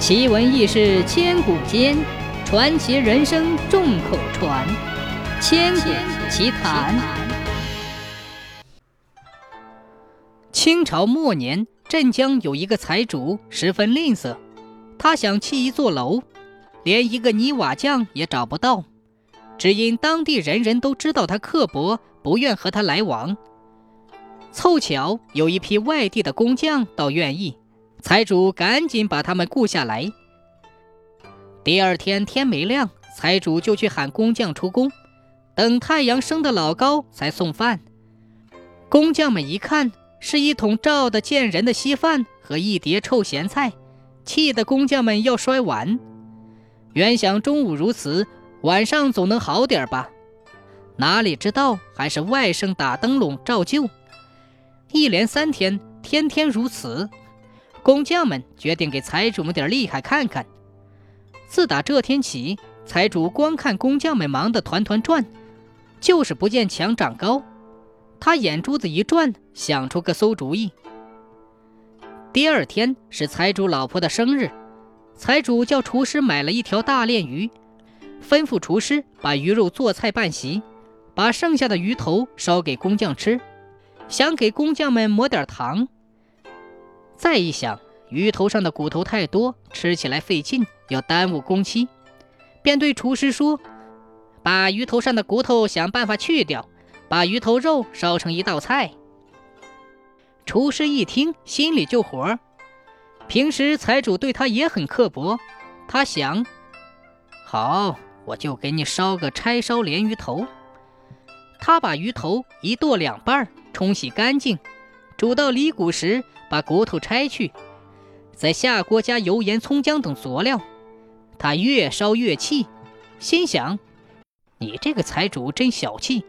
奇闻异事千古间，传奇人生众口传。千古奇谈。清朝末年，镇江有一个财主，十分吝啬。他想砌一座楼，连一个泥瓦匠也找不到，只因当地人人都知道他刻薄，不愿和他来往。凑巧有一批外地的工匠倒愿意。财主赶紧把他们雇下来。第二天天没亮，财主就去喊工匠出工，等太阳升得老高才送饭。工匠们一看，是一桶照得见人的稀饭和一碟臭咸菜，气得工匠们要摔碗。原想中午如此，晚上总能好点吧？哪里知道还是外甥打灯笼照旧。一连三天，天天如此。工匠们决定给财主们点厉害看看。自打这天起，财主光看工匠们忙得团团转，就是不见墙长高。他眼珠子一转，想出个馊主意。第二天是财主老婆的生日，财主叫厨师买了一条大鲢鱼，吩咐厨师把鱼肉做菜办席，把剩下的鱼头烧给工匠吃，想给工匠们抹点糖。再一想，鱼头上的骨头太多，吃起来费劲，要耽误工期，便对厨师说：“把鱼头上的骨头想办法去掉，把鱼头肉烧成一道菜。”厨师一听，心里就火。平时财主对他也很刻薄，他想：“好，我就给你烧个柴烧鲢鱼头。”他把鱼头一剁两半，冲洗干净。煮到离骨时，把骨头拆去，再下锅加油盐、葱姜等佐料。他越烧越气，心想：“你这个财主真小气。”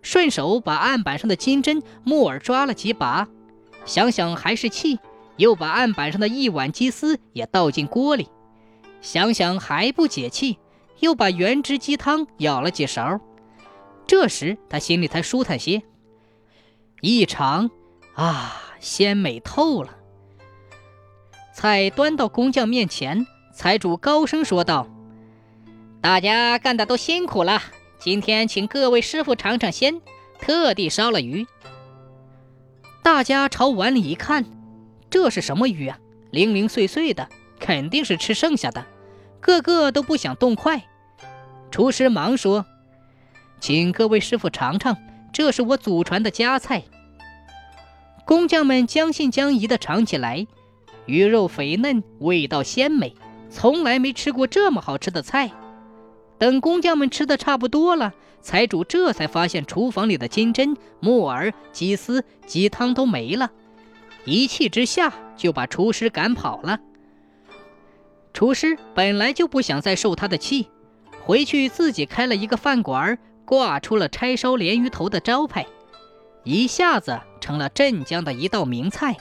顺手把案板上的金针、木耳抓了几把，想想还是气，又把案板上的一碗鸡丝也倒进锅里，想想还不解气，又把原汁鸡汤舀了几勺。这时他心里才舒坦些，一尝。啊，鲜美透了！菜端到工匠面前，财主高声说道：“大家干的都辛苦了，今天请各位师傅尝尝鲜，特地烧了鱼。”大家朝碗里一看，这是什么鱼啊？零零碎碎的，肯定是吃剩下的，个个都不想动筷。厨师忙说：“请各位师傅尝尝，这是我祖传的家菜。”工匠们将信将疑地尝起来，鱼肉肥嫩，味道鲜美，从来没吃过这么好吃的菜。等工匠们吃的差不多了，财主这才发现厨房里的金针、木耳、鸡丝、鸡汤都没了，一气之下就把厨师赶跑了。厨师本来就不想再受他的气，回去自己开了一个饭馆，挂出了拆烧鲢鱼头的招牌。一下子成了镇江的一道名菜。